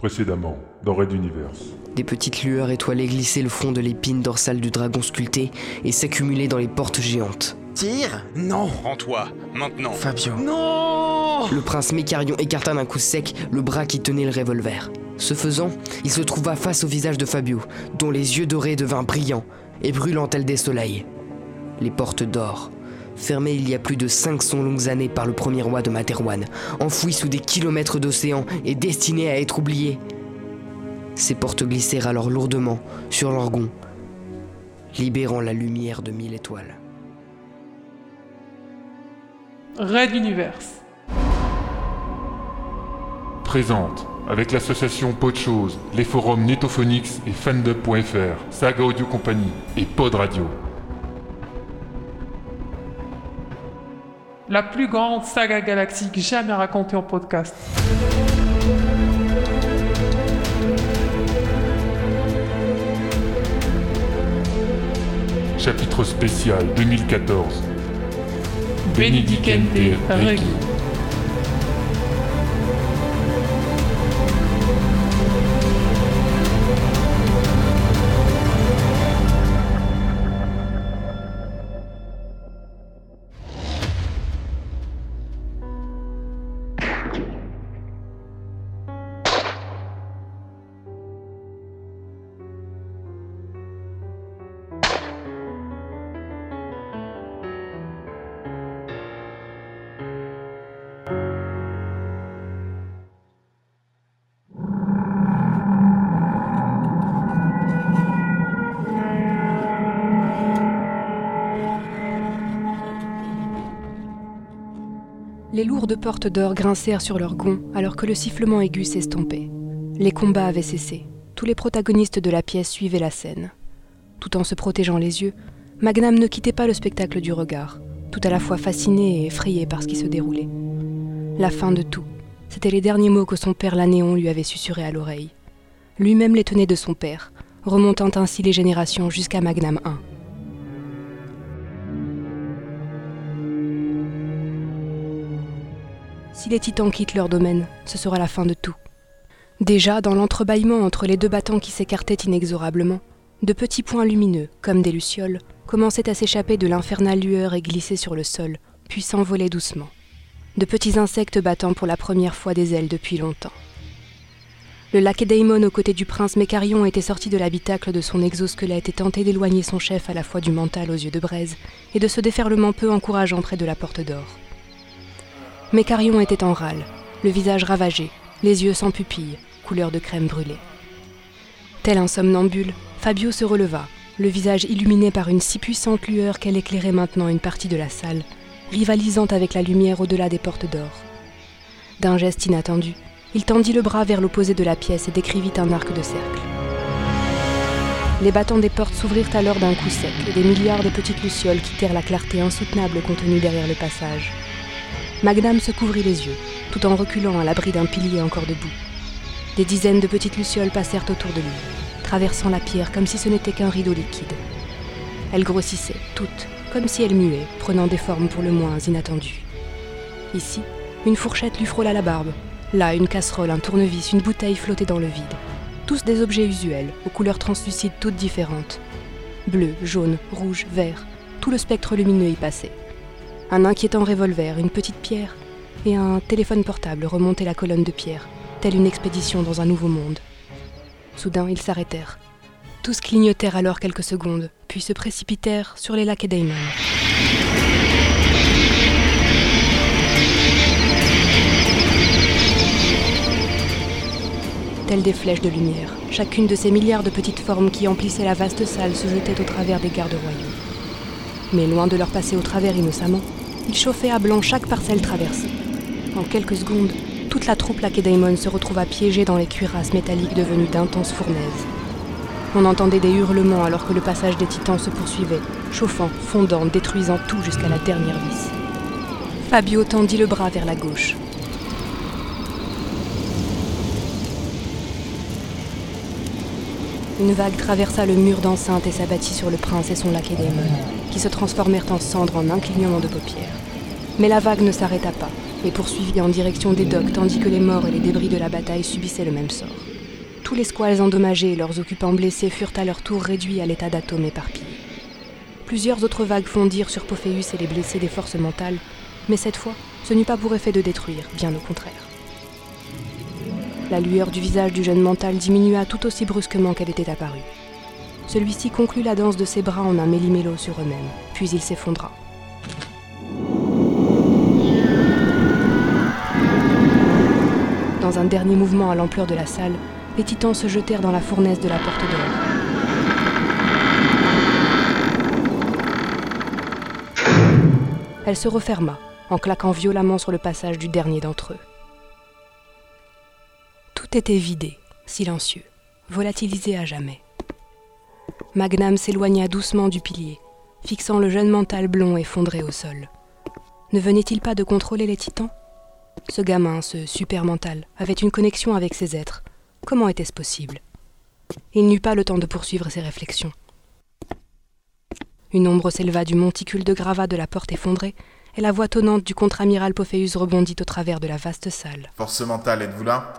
Précédemment, dans Red Universe. Des petites lueurs étoilées glissaient le fond de l'épine dorsale du dragon sculpté et s'accumulaient dans les portes géantes. Tire Non Rends-toi, maintenant. Fabio. Non Le prince Mécarion écarta d'un coup sec le bras qui tenait le revolver. Ce faisant, il se trouva face au visage de Fabio, dont les yeux dorés devinrent brillants et brûlants tels des soleils. Les portes d'or, fermées il y a plus de 500 longues années par le premier roi de Materwan, enfouies sous des kilomètres d'océan et destinées à être oubliées. Ces portes glissèrent alors lourdement sur leur gond, libérant la lumière de mille étoiles. Red Universe. Présente, avec l'association Podchose, les forums Netophonix et Fandub.fr, Saga Audio Company et Pod Radio. La plus grande saga galactique jamais racontée en podcast. Chapitre spécial 2014. Benedicente Regi. Les lourdes portes d'or grincèrent sur leurs gonds alors que le sifflement aigu s'estompait. Les combats avaient cessé. Tous les protagonistes de la pièce suivaient la scène. Tout en se protégeant les yeux, Magnam ne quittait pas le spectacle du regard, tout à la fois fasciné et effrayé par ce qui se déroulait. La fin de tout, c'étaient les derniers mots que son père l'Anéon lui avait susurrés à l'oreille. Lui-même les tenait de son père, remontant ainsi les générations jusqu'à Magnam I. Si les titans quittent leur domaine, ce sera la fin de tout. Déjà, dans l'entrebâillement entre les deux battants qui s'écartaient inexorablement, de petits points lumineux, comme des lucioles, commençaient à s'échapper de l'infernale lueur et glisser sur le sol, puis s'envoler doucement. De petits insectes battant pour la première fois des ailes depuis longtemps. Le lacédaïmon aux côtés du prince Mécarion était sorti de l'habitacle de son exosquelette et tentait d'éloigner son chef à la fois du mental aux yeux de braise et de ce déferlement peu encourageant près de la porte d'or. Mécarion était en râle, le visage ravagé, les yeux sans pupille, couleur de crème brûlée. Tel un somnambule, Fabio se releva, le visage illuminé par une si puissante lueur qu'elle éclairait maintenant une partie de la salle, rivalisant avec la lumière au-delà des portes d'or. D'un geste inattendu, il tendit le bras vers l'opposé de la pièce et décrivit un arc de cercle. Les battants des portes s'ouvrirent alors d'un coup sec et des milliards de petites lucioles quittèrent la clarté insoutenable contenue derrière le passage. Magnam se couvrit les yeux, tout en reculant à l'abri d'un pilier encore debout. Des dizaines de petites lucioles passèrent autour de lui, traversant la pierre comme si ce n'était qu'un rideau liquide. Elles grossissaient, toutes, comme si elles muaient, prenant des formes pour le moins inattendues. Ici, une fourchette lui frôla la barbe. Là, une casserole, un tournevis, une bouteille flottaient dans le vide. Tous des objets usuels, aux couleurs translucides toutes différentes. Bleu, jaune, rouge, vert, tout le spectre lumineux y passait. Un inquiétant revolver, une petite pierre et un téléphone portable remontaient la colonne de pierre, telle une expédition dans un nouveau monde. Soudain, ils s'arrêtèrent. Tous clignotèrent alors quelques secondes, puis se précipitèrent sur les lacs Daimon. Telles des flèches de lumière, chacune de ces milliards de petites formes qui emplissaient la vaste salle se jetait au travers des gardes royaux. Mais loin de leur passer au travers innocemment, ils chauffaient à blanc chaque parcelle traversée. En quelques secondes, toute la troupe Lacédaemon se retrouva piégée dans les cuirasses métalliques devenues d'intenses fournaises. On entendait des hurlements alors que le passage des titans se poursuivait, chauffant, fondant, détruisant tout jusqu'à la dernière vis. Fabio tendit le bras vers la gauche. Une vague traversa le mur d'enceinte et s'abattit sur le prince et son lacédaemon, qui se transformèrent en cendres en un clignement de paupières. Mais la vague ne s'arrêta pas et poursuivit en direction des docks tandis que les morts et les débris de la bataille subissaient le même sort. Tous les squales endommagés et leurs occupants blessés furent à leur tour réduits à l'état d'atomes éparpillés. Plusieurs autres vagues fondirent sur Pophéus et les blessés des forces mentales, mais cette fois, ce n'eut pas pour effet de détruire, bien au contraire. La lueur du visage du jeune mental diminua tout aussi brusquement qu'elle était apparue. Celui-ci conclut la danse de ses bras en un méli-mélo sur eux-mêmes, puis il s'effondra. Dans un dernier mouvement à l'ampleur de la salle, les titans se jetèrent dans la fournaise de la porte d'or. Elle se referma, en claquant violemment sur le passage du dernier d'entre eux. Tout était vidé, silencieux, volatilisé à jamais. Magnam s'éloigna doucement du pilier, fixant le jeune mental blond effondré au sol. Ne venait-il pas de contrôler les titans? Ce gamin, ce super mental, avait une connexion avec ces êtres. Comment était-ce possible? Il n'eut pas le temps de poursuivre ses réflexions. Une ombre s'éleva du monticule de gravats de la porte effondrée, et la voix tonnante du contre-amiral Pophéus rebondit au travers de la vaste salle. Force mentale, êtes-vous là?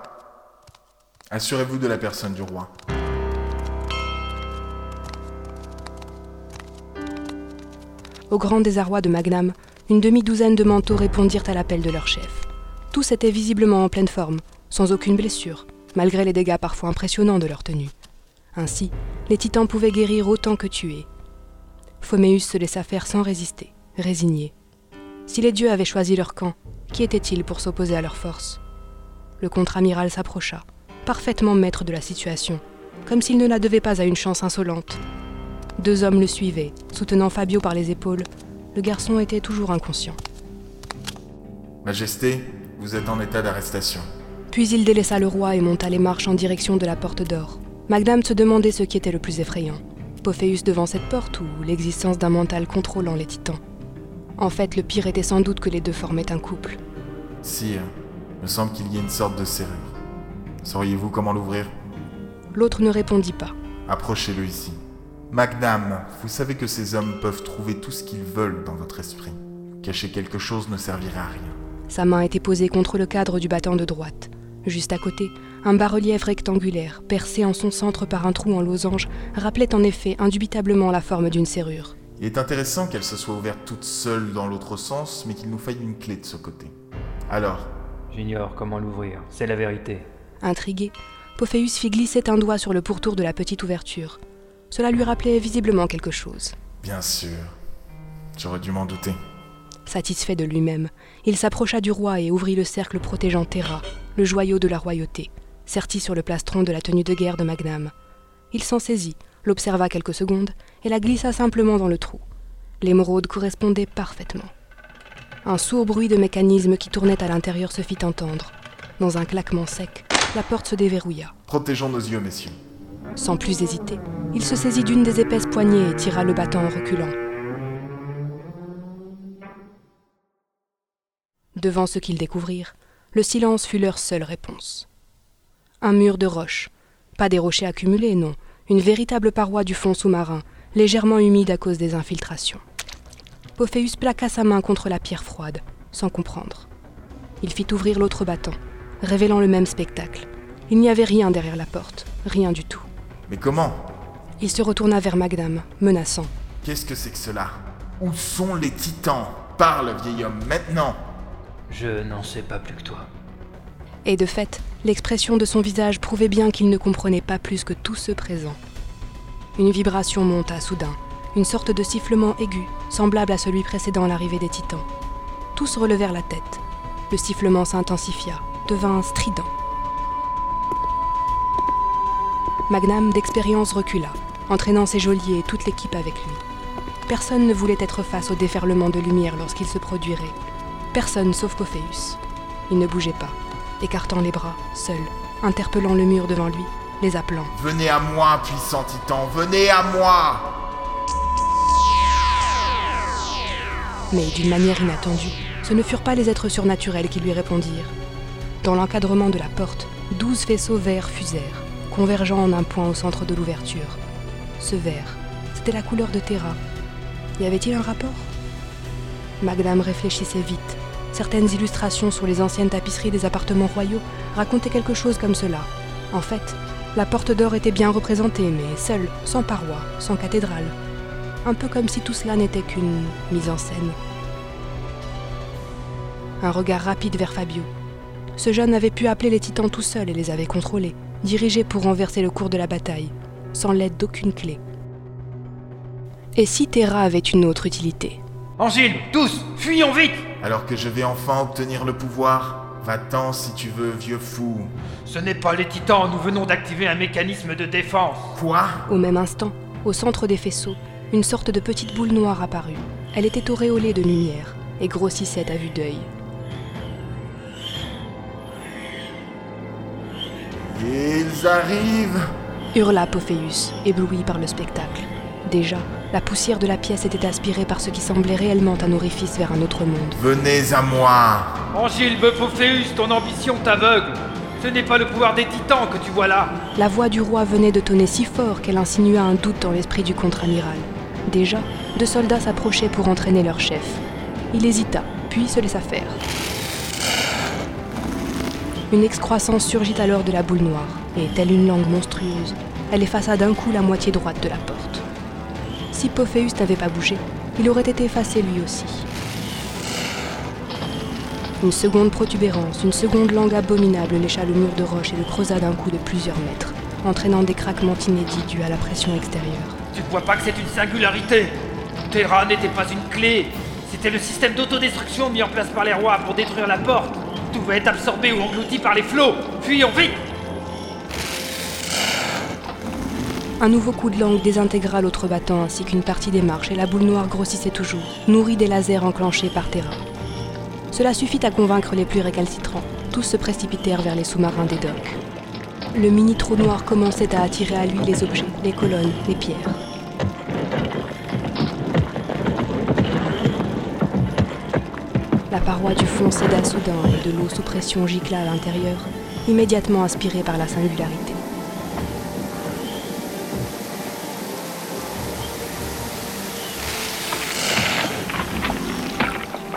Assurez-vous de la personne du roi. Au grand désarroi de Magnam, une demi-douzaine de manteaux répondirent à l'appel de leur chef. Tous étaient visiblement en pleine forme, sans aucune blessure, malgré les dégâts parfois impressionnants de leur tenue. Ainsi, les titans pouvaient guérir autant que tuer. Phoméus se laissa faire sans résister, résigné. Si les dieux avaient choisi leur camp, qui était-il pour s'opposer à leur force? Le contre-amiral s'approcha, parfaitement maître de la situation, comme s'il ne la devait pas à une chance insolente. Deux hommes le suivaient, soutenant Fabio par les épaules. Le garçon était toujours inconscient. Majesté, vous êtes en état d'arrestation. Puis il délaissa le roi et monta les marches en direction de la porte d'or. Magnam se demandait ce qui était le plus effrayant. Pophéus devant cette porte ou l'existence d'un mental contrôlant les titans. En fait, le pire était sans doute que les deux formaient un couple. Sire, il me semble qu'il y a une sorte de serrure. Sauriez-vous comment l'ouvrir? L'autre ne répondit pas. Approchez-le ici. Magnam, vous savez que ces hommes peuvent trouver tout ce qu'ils veulent dans votre esprit. Cacher quelque chose ne servirait à rien. Sa main était posée contre le cadre du battant de droite. Juste à côté, un bas-relief rectangulaire, percé en son centre par un trou en losange, rappelait en effet indubitablement la forme d'une serrure. Il est intéressant qu'elle se soit ouverte toute seule dans l'autre sens, mais qu'il nous faille une clé de ce côté. Alors J'ignore comment l'ouvrir, c'est la vérité. Intrigué, Pophéus fit glisser un doigt sur le pourtour de la petite ouverture. Cela lui rappelait visiblement quelque chose. Bien sûr. J'aurais dû m'en douter. Satisfait de lui-même, il s'approcha du roi et ouvrit le cercle protégeant Terra, le joyau de la royauté, serti sur le plastron de la tenue de guerre de Magnam. Il s'en saisit, l'observa quelques secondes et la glissa simplement dans le trou. L'émeraude correspondait parfaitement. Un sourd bruit de mécanisme qui tournait à l'intérieur se fit entendre. Dans un claquement sec, la porte se déverrouilla. Protégeons nos yeux, messieurs. Sans plus hésiter, il se saisit d'une des épaisses poignées et tira le battant en reculant. Devant ce qu'ils découvrirent, le silence fut leur seule réponse. Un mur de roches, pas des rochers accumulés, non, une véritable paroi du fond sous-marin, légèrement humide à cause des infiltrations. Pophéus plaqua sa main contre la pierre froide, sans comprendre. Il fit ouvrir l'autre battant, révélant le même spectacle. Il n'y avait rien derrière la porte, rien du tout. Mais comment Il se retourna vers Magnam, menaçant. Qu'est-ce que c'est que cela Où sont les titans Parle, vieil homme, maintenant Je n'en sais pas plus que toi. Et de fait, l'expression de son visage prouvait bien qu'il ne comprenait pas plus que tous ceux présents. Une vibration monta soudain, une sorte de sifflement aigu, semblable à celui précédant l'arrivée des titans. Tous relevèrent la tête. Le sifflement s'intensifia, devint strident. Magnam d'expérience recula, entraînant ses geôliers et toute l'équipe avec lui. Personne ne voulait être face au déferlement de lumière lorsqu'il se produirait. Personne sauf Pophéus. Il ne bougeait pas, écartant les bras, seul, interpellant le mur devant lui, les appelant. Venez à moi, puissant titan, venez à moi Mais d'une manière inattendue, ce ne furent pas les êtres surnaturels qui lui répondirent. Dans l'encadrement de la porte, douze faisceaux verts fusèrent, convergeant en un point au centre de l'ouverture. Ce vert, c'était la couleur de Terra. Y avait-il un rapport? Magnam réfléchissait vite. Certaines illustrations sur les anciennes tapisseries des appartements royaux racontaient quelque chose comme cela. En fait, La porte d'or était bien représentée, mais seule, sans paroi, sans cathédrale. Un peu comme si tout cela n'était qu'une mise en scène. Un regard rapide vers Fabio. Ce jeune avait pu appeler les titans tout seul et les avait contrôlés, dirigés pour renverser le cours de la bataille, sans l'aide d'aucune clé. Et si Terra avait une autre utilité Angile, tous, fuyons vite Alors que je vais enfin obtenir le pouvoir, va-t'en si tu veux, vieux fou. Ce n'est pas les titans, nous venons d'activer un mécanisme de défense. Quoi? Au même instant, au centre des faisceaux, une sorte de petite boule noire apparut. Elle était auréolée de lumière et grossissait à vue d'œil. Ils arrivent Hurla Pophéus, ébloui par le spectacle. Déjà, la poussière de la pièce était aspirée par ce qui semblait réellement un orifice vers un autre monde. Venez à moi Angile, Beupophéus, ton ambition t'aveugle. Ce n'est pas le pouvoir des titans que tu vois là. La voix du roi venait de tonner si fort qu'elle insinua un doute dans l'esprit du contre-amiral. Déjà, deux soldats s'approchaient pour entraîner leur chef. Il hésita, puis se laissa faire. Une excroissance surgit alors de la boule noire, et telle une langue monstrueuse, elle effaça d'un coup la moitié droite de la porte. Si Pophéus n'avait pas bougé, il aurait été effacé lui aussi. Une seconde protubérance, une seconde langue abominable lécha le mur de roche et le creusa d'un coup de plusieurs mètres, entraînant des craquements inédits dus à la pression extérieure. Tu ne vois pas que c'est une singularité? Terra n'était pas une clé. C'était le système d'autodestruction mis en place par les rois pour détruire la porte. Tout va être absorbé ou englouti par les flots. Fuyons vite Un nouveau coup de langue désintégra l'autre battant ainsi qu'une partie des marches et la boule noire grossissait toujours, nourrie des lasers enclenchés par Terra. Cela suffit à convaincre les plus récalcitrants. Tous se précipitèrent vers les sous-marins des docks. Le mini trou noir commençait à attirer à lui les objets, les colonnes, les pierres. Paroi du fond céda soudain et de l'eau sous pression gicla à l'intérieur, immédiatement inspirée par la singularité.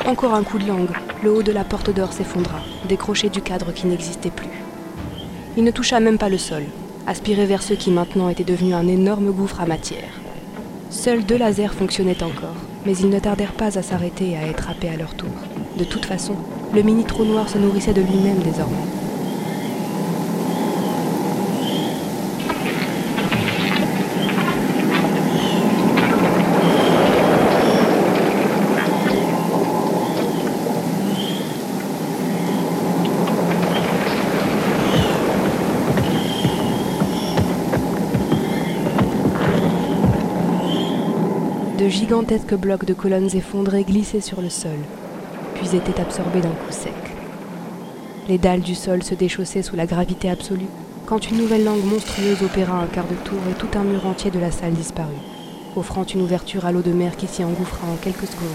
Encore un coup de langue, le haut de la porte d'or s'effondra, décroché du cadre qui n'existait plus. Il ne toucha même pas le sol, aspiré vers ceux qui maintenant étaient devenus un énorme gouffre à matière. Seuls deux lasers fonctionnaient encore, mais ils ne tardèrent pas à s'arrêter et à être happés à leur tour. De toute façon, le mini trou noir se nourrissait de lui-même désormais. De gigantesques blocs de colonnes effondrées glissaient sur le sol, puis étaient absorbés d'un coup sec. Les dalles du sol se déchaussaient sous la gravité absolue, quand une nouvelle langue monstrueuse opéra un quart de tour et tout un mur entier de la salle disparut, offrant une ouverture à l'eau de mer qui s'y engouffra en quelques secondes.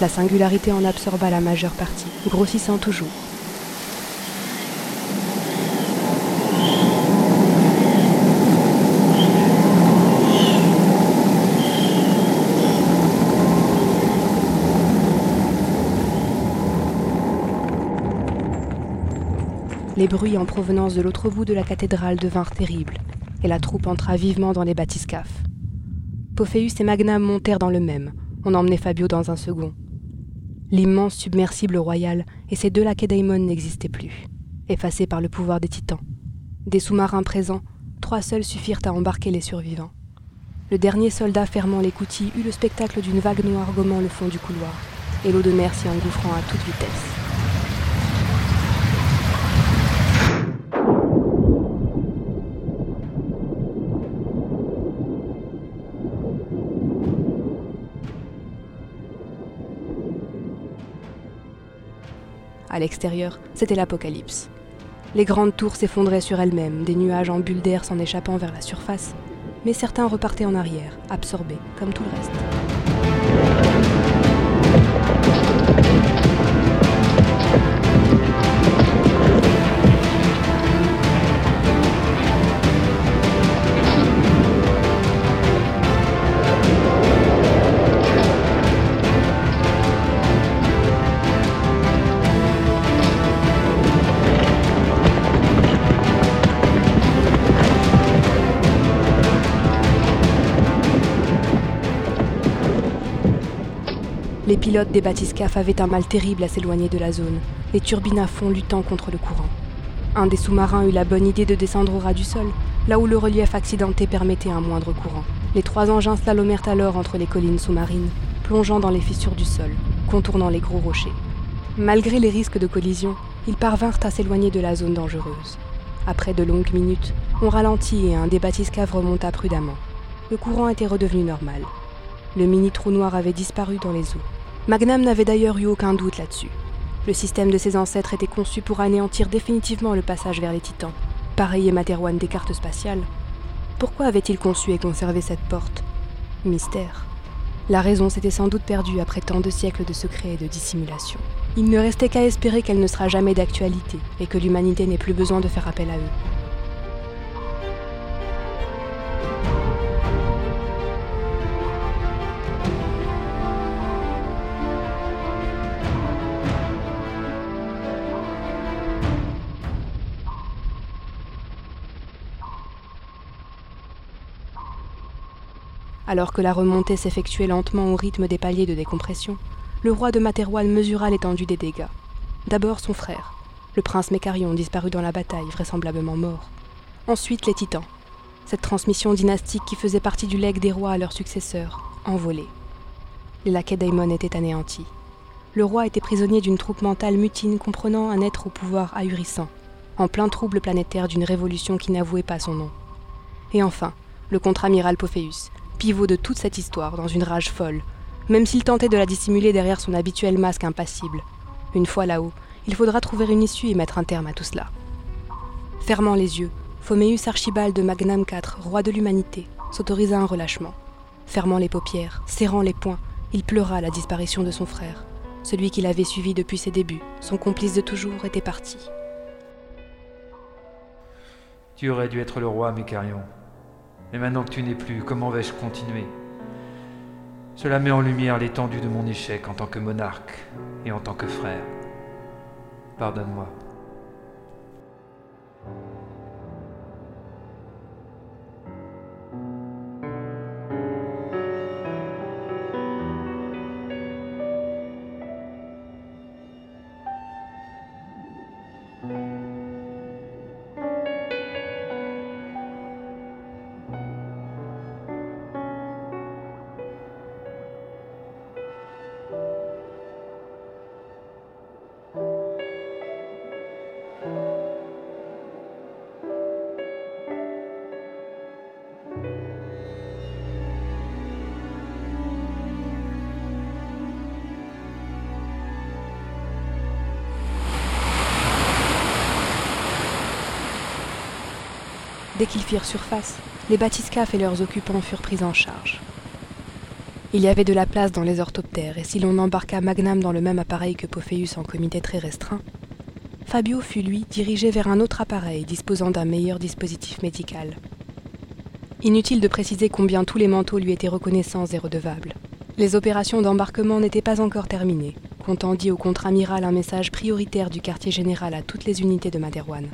La singularité en absorba la majeure partie, grossissant toujours. Les bruits en provenance de l'autre bout de la cathédrale devinrent terribles, et la troupe entra vivement dans les bathyscaphes. Pophéus et Magnam montèrent dans le même, on emmenait Fabio dans un second. L'immense submersible royal et ses deux lacédaimons n'existaient plus, effacés par le pouvoir des titans. Des sous-marins présents, trois seuls suffirent à embarquer les survivants. Le dernier soldat fermant l'écoutille eut le spectacle d'une vague noire gommant le fond du couloir, et l'eau de mer s'y engouffrant à toute vitesse. À l'extérieur, c'était l'apocalypse. Les grandes tours s'effondraient sur elles-mêmes, des nuages en bulles d'air s'en échappant vers la surface, mais certains repartaient en arrière, absorbés, comme tout le reste. Pilotes des bathyscaphes avaient un mal terrible à s'éloigner de la zone, les turbines à fond luttant contre le courant. Un des sous-marins eut la bonne idée de descendre au ras du sol, là où le relief accidenté permettait un moindre courant. Les trois engins slalomèrent alors entre les collines sous-marines, plongeant dans les fissures du sol, contournant les gros rochers. Malgré les risques de collision, ils parvinrent à s'éloigner de la zone dangereuse. Après de longues minutes, on ralentit et un des bathyscaphes remonta prudemment. Le courant était redevenu normal. Le mini trou noir avait disparu dans les eaux. Magnam n'avait d'ailleurs eu aucun doute là-dessus. Le système de ses ancêtres était conçu pour anéantir définitivement le passage vers les titans. Pareil est Materwan des cartes spatiales. Pourquoi avait-il conçu et conservé cette porte? Mystère. La raison s'était sans doute perdue après tant de siècles de secrets et de dissimulation. Il ne restait qu'à espérer qu'elle ne sera jamais d'actualité et que l'humanité n'ait plus besoin de faire appel à eux. Alors que la remontée s'effectuait lentement au rythme des paliers de décompression, le roi de Materwan mesura l'étendue des dégâts. D'abord son frère, le prince Mécarion disparu dans la bataille, vraisemblablement mort. Ensuite les titans, cette transmission dynastique qui faisait partie du legs des rois à leurs successeurs, envolée. Les laquais d'Aemon étaient anéantis. Le roi était prisonnier d'une troupe mentale mutine comprenant un être au pouvoir ahurissant, en plein trouble planétaire d'une révolution qui n'avouait pas son nom. Et enfin, le contre-amiral Pophéus, pivot de toute cette histoire, dans une rage folle, même s'il tentait de la dissimuler derrière son habituel masque impassible. Une fois là-haut, il faudra trouver une issue et mettre un terme à tout cela. Fermant les yeux, Phoméus Archibald de Magnam IV, roi de l'humanité, s'autorisa un relâchement. Fermant les paupières, serrant les poings, il pleura la disparition de son frère. Celui qui l'avait suivi depuis ses débuts, son complice de toujours, était parti. Tu aurais dû être le roi, Mécarion. Mais maintenant que tu n'es plus, comment vais-je continuer? Cela met en lumière l'étendue de mon échec en tant que monarque et en tant que frère. Pardonne-moi. Dès qu'ils firent surface, les bathyscaphes et leurs occupants furent pris en charge. Il y avait de la place dans les orthoptères, et si l'on embarqua Magnam dans le même appareil que Pophéus en comité très restreint, Fabio fut lui dirigé vers un autre appareil disposant d'un meilleur dispositif médical. Inutile de préciser combien tous les manteaux lui étaient reconnaissants et redevables. Les opérations d'embarquement n'étaient pas encore terminées, comptant dit au contre-amiral un message prioritaire du quartier général à toutes les unités de Maderwan.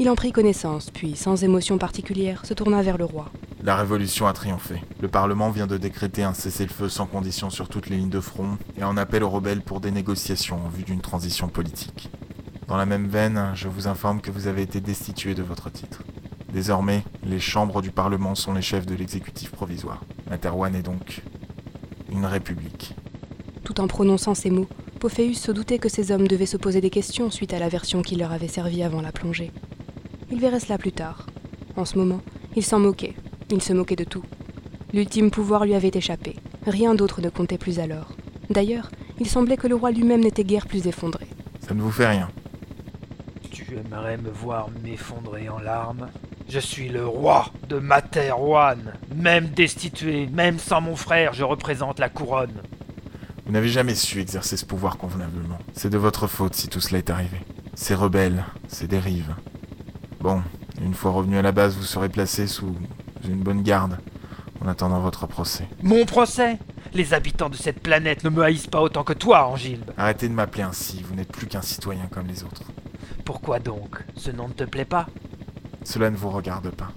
Il en prit connaissance, puis, sans émotion particulière, se tourna vers le roi. La révolution a triomphé. Le Parlement vient de décréter un cessez-le-feu sans condition sur toutes les lignes de front et en appelle aux rebelles pour des négociations en vue d'une transition politique. Dans la même veine, je vous informe que vous avez été destitué de votre titre. Désormais, les chambres du Parlement sont les chefs de l'exécutif provisoire. Materwan est donc une république. Tout en prononçant ces mots, Pophéus se doutait que ces hommes devaient se poser des questions suite à la version qui leur avait servi avant la plongée. Il verrait cela plus tard. En ce moment, il s'en moquait. Il se moquait de tout. L'ultime pouvoir lui avait échappé. Rien d'autre ne comptait plus alors. D'ailleurs, il semblait que le roi lui-même n'était guère plus effondré. Ça ne vous fait rien. Tu aimerais me voir m'effondrer en larmes? Je suis le roi de Materwan. Même destitué, même sans mon frère, je représente la couronne. Vous n'avez jamais su exercer ce pouvoir convenablement. C'est de votre faute si tout cela est arrivé. Ces rebelles, ces dérives. Bon, une fois revenu à la base, vous serez placé sous une bonne garde en attendant votre procès. Mon procès? Les habitants de cette planète ne me haïssent pas autant que toi, Angilbe. Arrêtez de m'appeler ainsi, vous n'êtes plus qu'un citoyen comme les autres. Pourquoi donc? Ce nom ne te plaît pas? Cela ne vous regarde pas.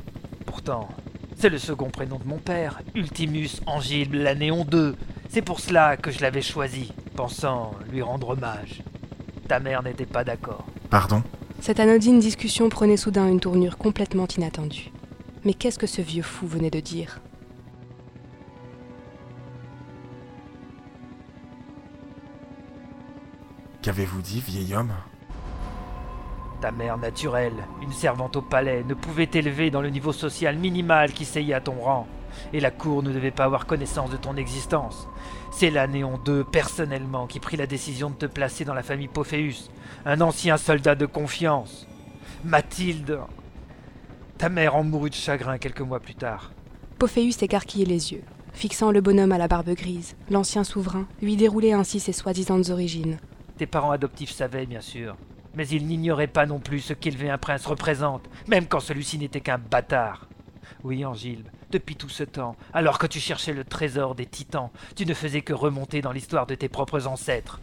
Pourtant, c'est le second prénom de mon père, Ultimus Angilbe l'Anéon II. C'est pour cela que je l'avais choisi, pensant lui rendre hommage. Ta mère n'était pas d'accord. Pardon? Cette anodine discussion prenait soudain une tournure complètement inattendue. Mais qu'est-ce que ce vieux fou venait de dire? Qu'avez-vous dit, vieil homme? Ta mère naturelle, une servante au palais, ne pouvait t'élever dans le niveau social minimal qui seyait à ton rang. Et la cour ne devait pas avoir connaissance de ton existence. C'est la Néon II, personnellement, qui prit la décision de te placer dans la famille Pophéus, un ancien soldat de confiance. Mathilde. Ta mère en mourut de chagrin quelques mois plus tard. Pophéus écarquillait les yeux, fixant le bonhomme à la barbe grise. L'ancien souverain lui déroulait ainsi ses soi-disant origines. Tes parents adoptifs savaient, bien sûr. Mais ils n'ignoraient pas non plus ce qu'élever un prince représente, même quand celui-ci n'était qu'un bâtard. Oui, Angilbe, depuis tout ce temps, alors que tu cherchais le trésor des titans, tu ne faisais que remonter dans l'histoire de tes propres ancêtres.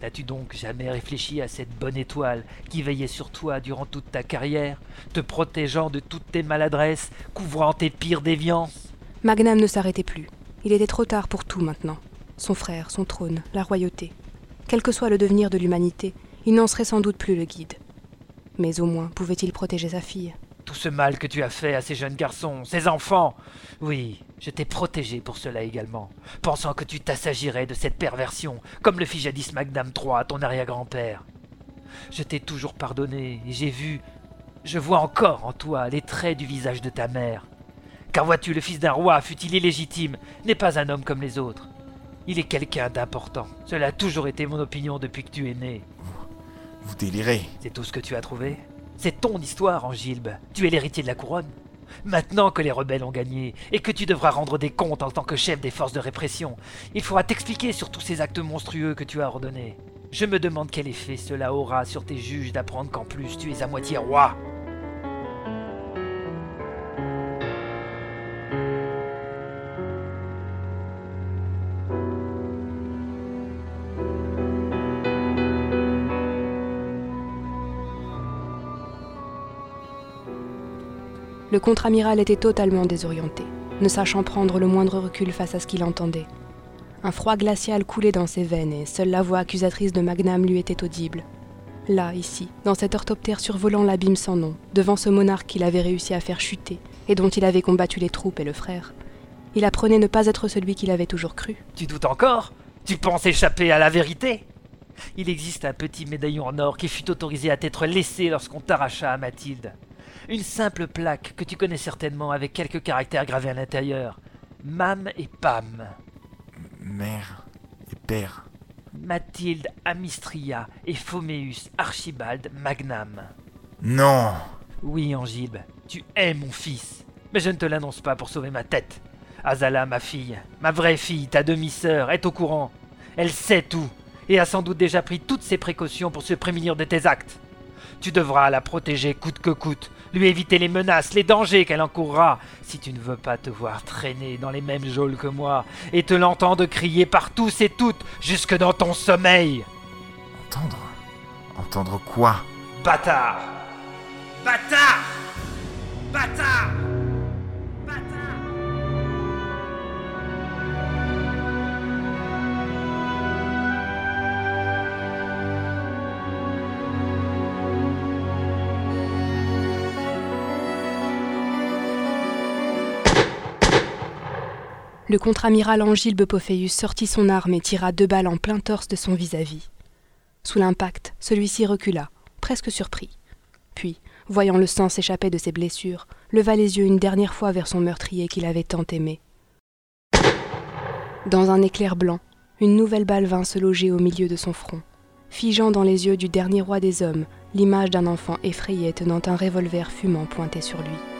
N'as-tu donc jamais réfléchi à cette bonne étoile qui veillait sur toi durant toute ta carrière, te protégeant de toutes tes maladresses, couvrant tes pires déviances? Magnam ne s'arrêtait plus. Il était trop tard pour tout maintenant. Son frère, son trône, la royauté. Quel que soit le devenir de l'humanité, il n'en serait sans doute plus le guide. Mais au moins pouvait-il protéger sa fille? Tout ce mal que tu as fait à ces jeunes garçons, ces enfants. Oui, je t'ai protégé pour cela également, pensant que tu t'assagirais de cette perversion, comme le fit jadis Magnam III, ton arrière-grand-père. Je t'ai toujours pardonné, et j'ai vu, je vois encore en toi les traits du visage de ta mère. Car vois-tu, le fils d'un roi, fût-il illégitime, n'est pas un homme comme les autres. Il est quelqu'un d'important. Cela a toujours été mon opinion depuis que tu es né. Vous délirez. C'est tout ce que tu as trouvé? C'est ton histoire, Angilbe. Tu es l'héritier de la couronne. Maintenant que les rebelles ont gagné, et que tu devras rendre des comptes en tant que chef des forces de répression, il faudra t'expliquer sur tous ces actes monstrueux que tu as ordonnés. Je me demande quel effet cela aura sur tes juges d'apprendre qu'en plus tu es à moitié roi. Le contre-amiral était totalement désorienté, ne sachant prendre le moindre recul face à ce qu'il entendait. Un froid glacial coulait dans ses veines et seule la voix accusatrice de Magnam lui était audible. Là, ici, dans cet orthoptère survolant l'abîme sans nom, devant ce monarque qu'il avait réussi à faire chuter et dont il avait combattu les troupes et le frère, il apprenait ne pas être celui qu'il avait toujours cru. Tu doutes encore? Tu penses échapper à la vérité? Il existe un petit médaillon en or qui fut autorisé à t'être laissé lorsqu'on t'arracha à Mathilde. Une simple plaque que tu connais certainement avec quelques caractères gravés à l'intérieur. Mam et Pam. Mère et père. Mathilde Amistria et Phoméus Archibald Magnam. Non Oui, Angilbe, tu es mon fils. Mais je ne te l'annonce pas pour sauver ma tête. Azala, ma fille, ma vraie fille, ta demi-sœur, est au courant. Elle sait tout, et a sans doute déjà pris toutes ses précautions pour se prémunir de tes actes. Tu devras la protéger coûte que coûte, lui éviter les menaces, les dangers qu'elle encourra, si tu ne veux pas te voir traîner dans les mêmes geôles que moi, et te l'entendre crier par tous et toutes, jusque dans ton sommeil. Entendre? Entendre quoi? Bâtard. Bâtard. Bâtard Le contre-amiral Angilbe Pophéus sortit son arme et tira deux balles en plein torse de son vis-à-vis. Sous l'impact, celui-ci recula, presque surpris. Puis, voyant le sang s'échapper de ses blessures, leva les yeux une dernière fois vers son meurtrier qu'il avait tant aimé. Dans un éclair blanc, une nouvelle balle vint se loger au milieu de son front, figeant dans les yeux du dernier roi des hommes l'image d'un enfant effrayé tenant un revolver fumant pointé sur lui.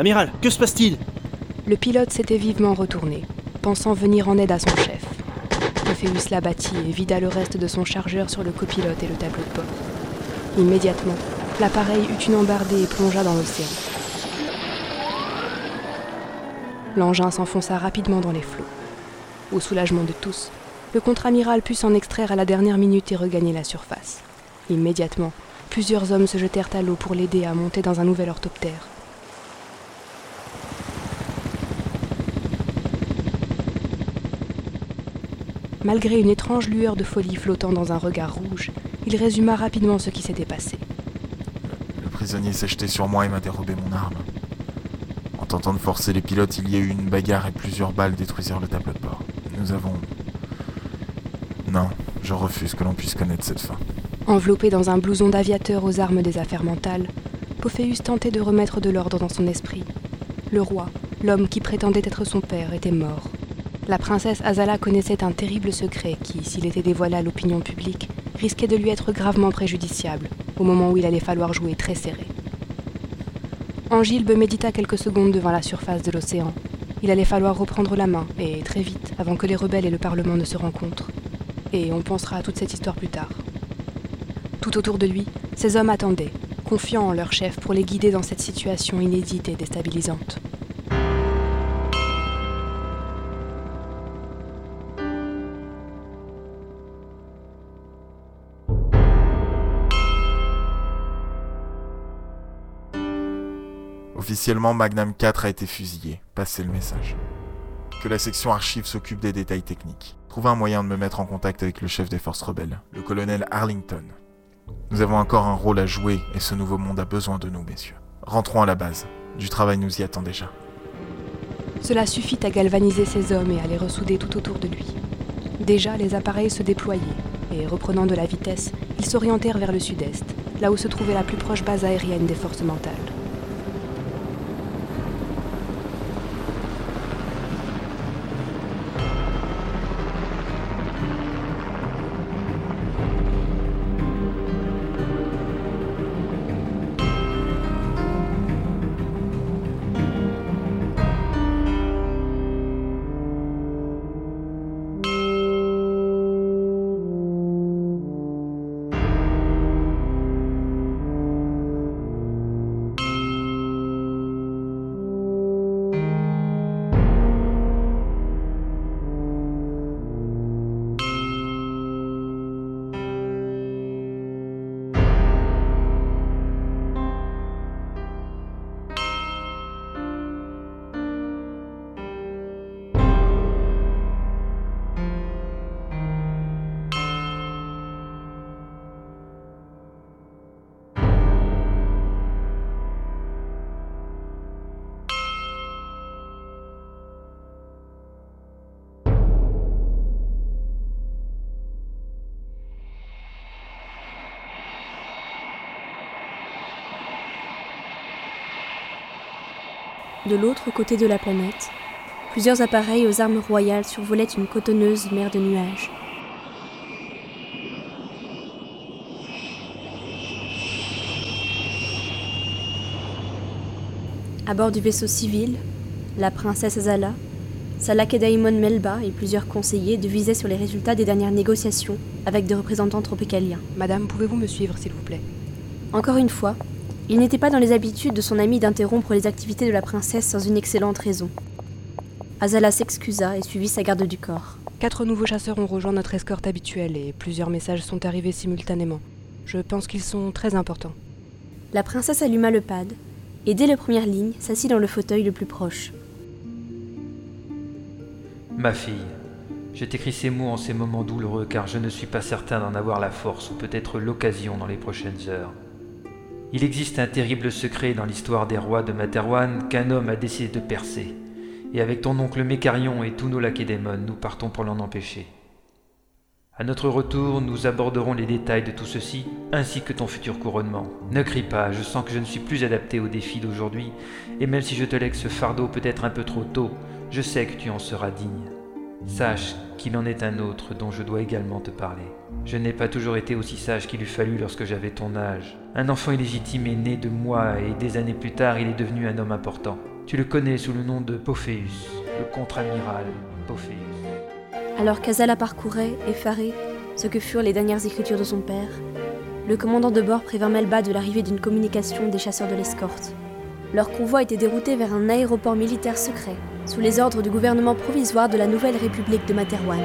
Amiral, que se passe-t-il? Le pilote s'était vivement retourné, pensant venir en aide à son chef. Ophéus l'abattit et vida le reste de son chargeur sur le copilote et le tableau de bord. Immédiatement, l'appareil eut une embardée et plongea dans l'océan. L'engin s'enfonça rapidement dans les flots. Au soulagement de tous, le contre-amiral put s'en extraire à la dernière minute et regagner la surface. Immédiatement, plusieurs hommes se jetèrent à l'eau pour l'aider à monter dans un nouvel orthoptère. Malgré une étrange lueur de folie flottant dans un regard rouge, il résuma rapidement ce qui s'était passé. Le prisonnier s'est jeté sur moi et m'a dérobé mon arme. En tentant de forcer les pilotes, il y a eu une bagarre et plusieurs balles détruisirent le tableau de bord. Nous avons... Non, je refuse que l'on puisse connaître cette fin. Enveloppé dans un blouson d'aviateur aux armes des affaires mentales, Pophéus tentait de remettre de l'ordre dans son esprit. Le roi, l'homme qui prétendait être son père, était mort. La princesse Azala connaissait un terrible secret qui, s'il était dévoilé à l'opinion publique, risquait de lui être gravement préjudiciable, au moment où il allait falloir jouer très serré. Angilbe médita quelques secondes devant la surface de l'océan. Il allait falloir reprendre la main, et très vite, avant que les rebelles et le Parlement ne se rencontrent. Et on pensera à toute cette histoire plus tard. Tout autour de lui, ces hommes attendaient, confiants en leur chef pour les guider dans cette situation inédite et déstabilisante. Officiellement, Magnum 4 a été fusillé. Passez le message. Que la section archives s'occupe des détails techniques. Trouvez un moyen de me mettre en contact avec le chef des forces rebelles, le colonel Arlington. Nous avons encore un rôle à jouer et ce nouveau monde a besoin de nous, messieurs. Rentrons à la base. Du travail nous y attend déjà. Cela suffit à galvaniser ces hommes et à les ressouder tout autour de lui. Déjà, les appareils se déployaient, et reprenant de la vitesse, ils s'orientèrent vers le sud-est, là où se trouvait la plus proche base aérienne des forces mentales. De l'autre côté de la planète, plusieurs appareils aux armes royales survolaient une cotonneuse mer de nuages. À bord du vaisseau civil, la princesse Azala, Salakedaimon Melba et plusieurs conseillers devisaient sur les résultats des dernières négociations avec des représentants tropicaliens. Madame, pouvez-vous me suivre, s'il vous plaît? Encore une fois, il n'était pas dans les habitudes de son ami d'interrompre les activités de la princesse sans une excellente raison. Azala s'excusa et suivit sa garde du corps. Quatre nouveaux chasseurs ont rejoint notre escorte habituelle et plusieurs messages sont arrivés simultanément. Je pense qu'ils sont très importants. La princesse alluma le pad et dès les premières lignes s'assit dans le fauteuil le plus proche. Ma fille, je t'écris ces mots en ces moments douloureux car je ne suis pas certain d'en avoir la force ou peut-être l'occasion dans les prochaines heures. Il existe un terrible secret dans l'histoire des rois de Materwan qu'un homme a décidé de percer. Et avec ton oncle Mécarion et tous nos lacédémones, nous partons pour l'en empêcher. À notre retour, nous aborderons les détails de tout ceci, ainsi que ton futur couronnement. Ne crie pas, je sens que je ne suis plus adapté aux défis d'aujourd'hui, et même si je te lègue ce fardeau peut-être un peu trop tôt, je sais que tu en seras digne. Sache qu'il en est un autre dont je dois également te parler. Je n'ai pas toujours été aussi sage qu'il eût fallu lorsque j'avais ton âge. Un enfant illégitime est né de moi et des années plus tard il est devenu un homme important. Tu le connais sous le nom de Pophéus, le contre-amiral Pophéus. Alors qu'Azala parcourait, effaré, ce que furent les dernières écritures de son père, le commandant de bord prévint Melba de l'arrivée d'une communication des chasseurs de l'escorte. Leur convoi était dérouté vers un aéroport militaire secret, sous les ordres du gouvernement provisoire de la nouvelle République de Materwan.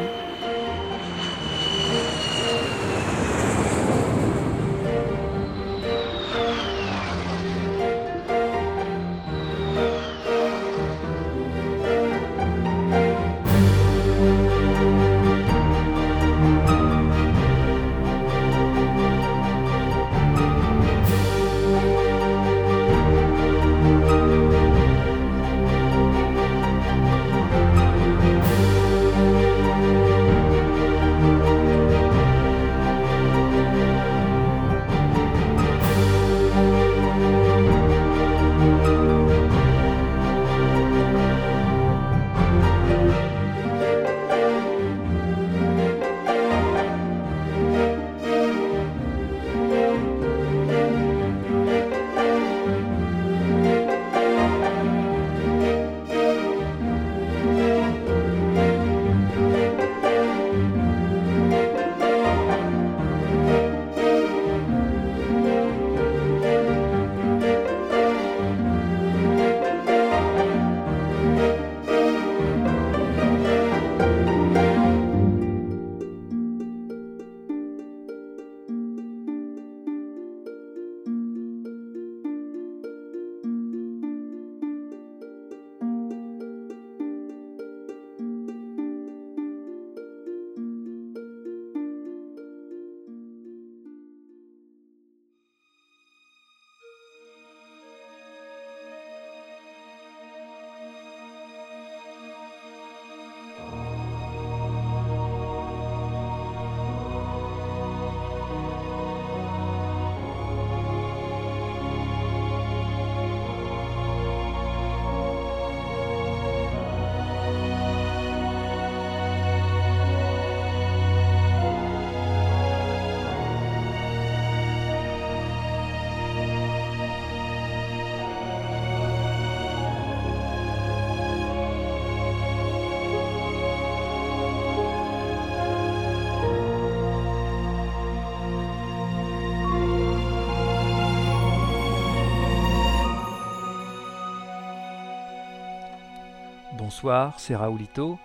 C'est Raoulito.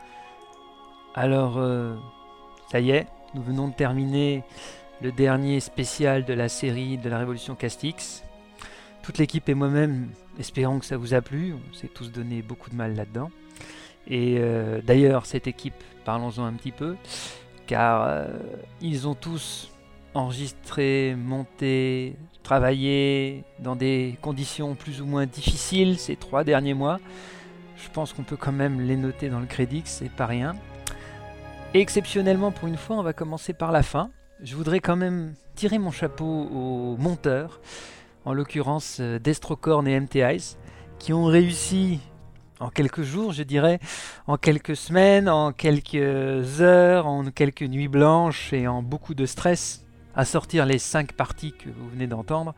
Alors, euh, ça y est, nous venons de terminer le dernier spécial de la série de la Révolution Castix. Toute l'équipe et moi-même espérons que ça vous a plu. On s'est tous donné beaucoup de mal là-dedans. Et euh, d'ailleurs, cette équipe, parlons-en un petit peu, car euh, ils ont tous enregistré, monté, travaillé dans des conditions plus ou moins difficiles ces trois derniers mois. Je pense qu'on peut quand même les noter dans le crédit, c'est pas rien. Exceptionnellement, pour une fois, on va commencer par la fin. Je voudrais quand même tirer mon chapeau aux monteurs, en l'occurrence euh, Destrocorn et MT qui ont réussi en quelques jours, je dirais, en quelques semaines, en quelques heures, en quelques nuits blanches et en beaucoup de stress, à sortir les cinq parties que vous venez d'entendre.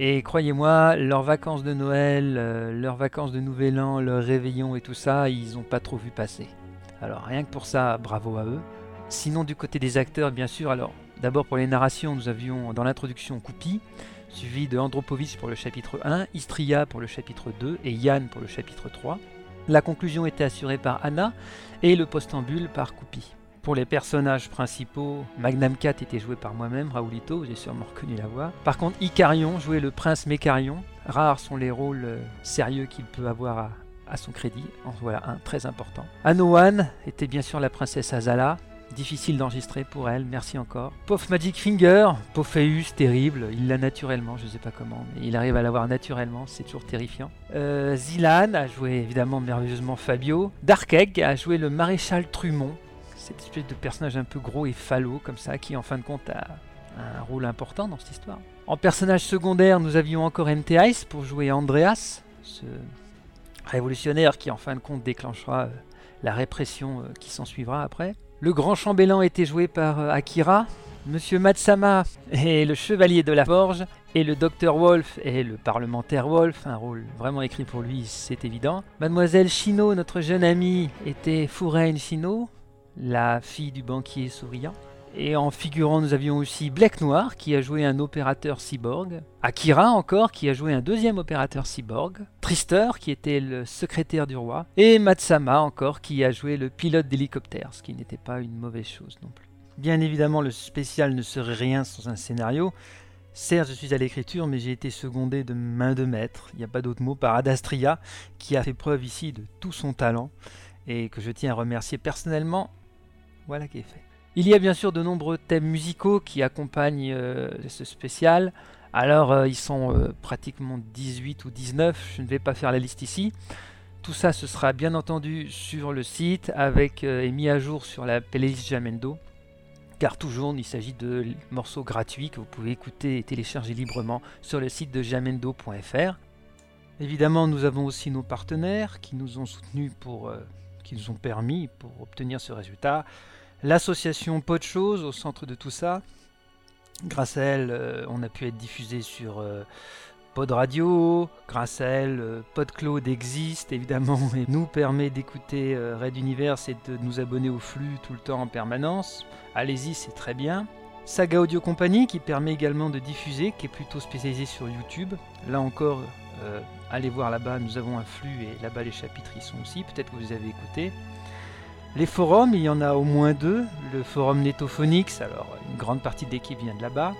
Et croyez-moi, leurs vacances de Noël, euh, leurs vacances de Nouvel An, leur réveillon et tout ça, ils n'ont pas trop vu passer. Alors rien que pour ça, bravo à eux. Sinon du côté des acteurs, bien sûr, alors d'abord pour les narrations, nous avions dans l'introduction Koupi, suivi de Andropovich pour le chapitre 1, Istria pour le chapitre 2 et Yann pour le chapitre 3. La conclusion était assurée par Anna et le postambule par Koupi. Pour les personnages principaux, Magnam 4 était joué par moi-même, Raoulito, j'ai sûrement reconnu la voix. Par contre, Icarion jouait le prince Mécarion. Rares sont les rôles euh, sérieux qu'il peut avoir à, son crédit. En voilà un très important. Anoan était bien sûr la princesse Azala. Difficile d'enregistrer pour elle, merci encore. Pof Magic Finger, Pophéus, terrible, il l'a naturellement, je sais pas comment, mais il arrive à l'avoir naturellement, c'est toujours terrifiant. Euh, Zilan a joué évidemment merveilleusement Fabio. Darkegg a joué le maréchal Trumont, cette espèce de personnage un peu gros et falot comme ça, qui en fin de compte a un rôle important dans cette histoire. En personnage secondaire, nous avions encore MT Ice pour jouer Andreas, ce révolutionnaire qui en fin de compte déclenchera euh, la répression euh, qui s'en suivra après. Le grand chambellan était joué par euh, Akira. Monsieur Matsama est le chevalier de la forge. Et le docteur Wolf est le parlementaire Wolf, un rôle vraiment écrit pour lui, c'est évident. Mademoiselle Chino, notre jeune amie, était Fouraine Chino, la fille du banquier souriant. Et en figurant, nous avions aussi Black Noir qui a joué un opérateur cyborg, Akira encore qui a joué un deuxième opérateur cyborg, Trister qui était le secrétaire du roi, et Matsama encore qui a joué le pilote d'hélicoptère, ce qui n'était pas une mauvaise chose non plus. Bien évidemment, le spécial ne serait rien sans un scénario. Certes, je suis à l'écriture, mais j'ai été secondé de main de maître, il n'y a pas d'autre mot, par Adastria, qui a fait preuve ici de tout son talent, et que je tiens à remercier personnellement. Voilà qui est fait. Il y a bien sûr de nombreux thèmes musicaux qui accompagnent euh, ce spécial. Alors euh, ils sont euh, pratiquement 18 ou 19, je ne vais pas faire la liste ici. Tout ça ce sera bien entendu sur le site avec et mis à jour sur la playlist Jamendo. Car toujours il s'agit de morceaux gratuits que vous pouvez écouter et télécharger librement sur le site de jamendo.fr. Évidemment nous avons aussi nos partenaires qui nous ont soutenus pour qui nous ont permis pour obtenir ce résultat l'association Pot Chose au centre de tout ça. Grâce à elle, euh, on a pu être diffusé sur euh, Pod Radio. Grâce à elle, euh, PodCloud existe évidemment et nous permet d'écouter Red Universe et de nous abonner au flux tout le temps en permanence. Allez-y, c'est très bien. Saga Audio Company qui permet également de diffuser, qui est plutôt spécialisé sur YouTube. Là encore, allez voir là-bas, nous avons un flux et là-bas les chapitres y sont aussi. Peut-être que vous avez écouté. Les forums, il y en a au moins deux. Le forum Netophonix, alors une grande partie de l'équipe vient de là-bas.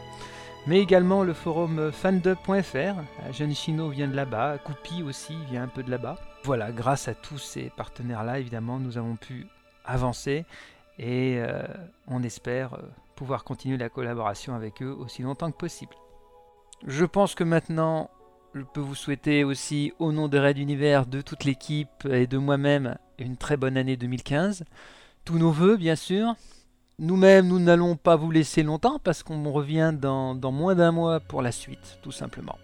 Mais également le forum fandub.fr. Jeune Chino vient de là-bas. Coupi aussi vient un peu de là-bas. Voilà, grâce à tous ces partenaires-là, évidemment, nous avons pu avancer et euh, on espère euh, pouvoir continuer la collaboration avec eux aussi longtemps que possible. Je pense que maintenant, je peux vous souhaiter aussi, au nom de Red Univers, de toute l'équipe et de moi-même, une très bonne année 2015. Tous nos voeux, bien sûr. Nous-mêmes, nous n'allons pas vous laisser longtemps parce qu'on revient dans, moins d'un mois pour la suite, tout simplement.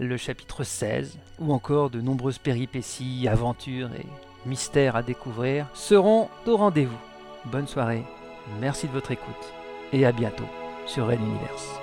Le chapitre 16, ou encore de nombreuses péripéties, aventures et mystères à découvrir, seront au rendez-vous. Bonne soirée, merci de votre écoute et à bientôt sur Red Universe.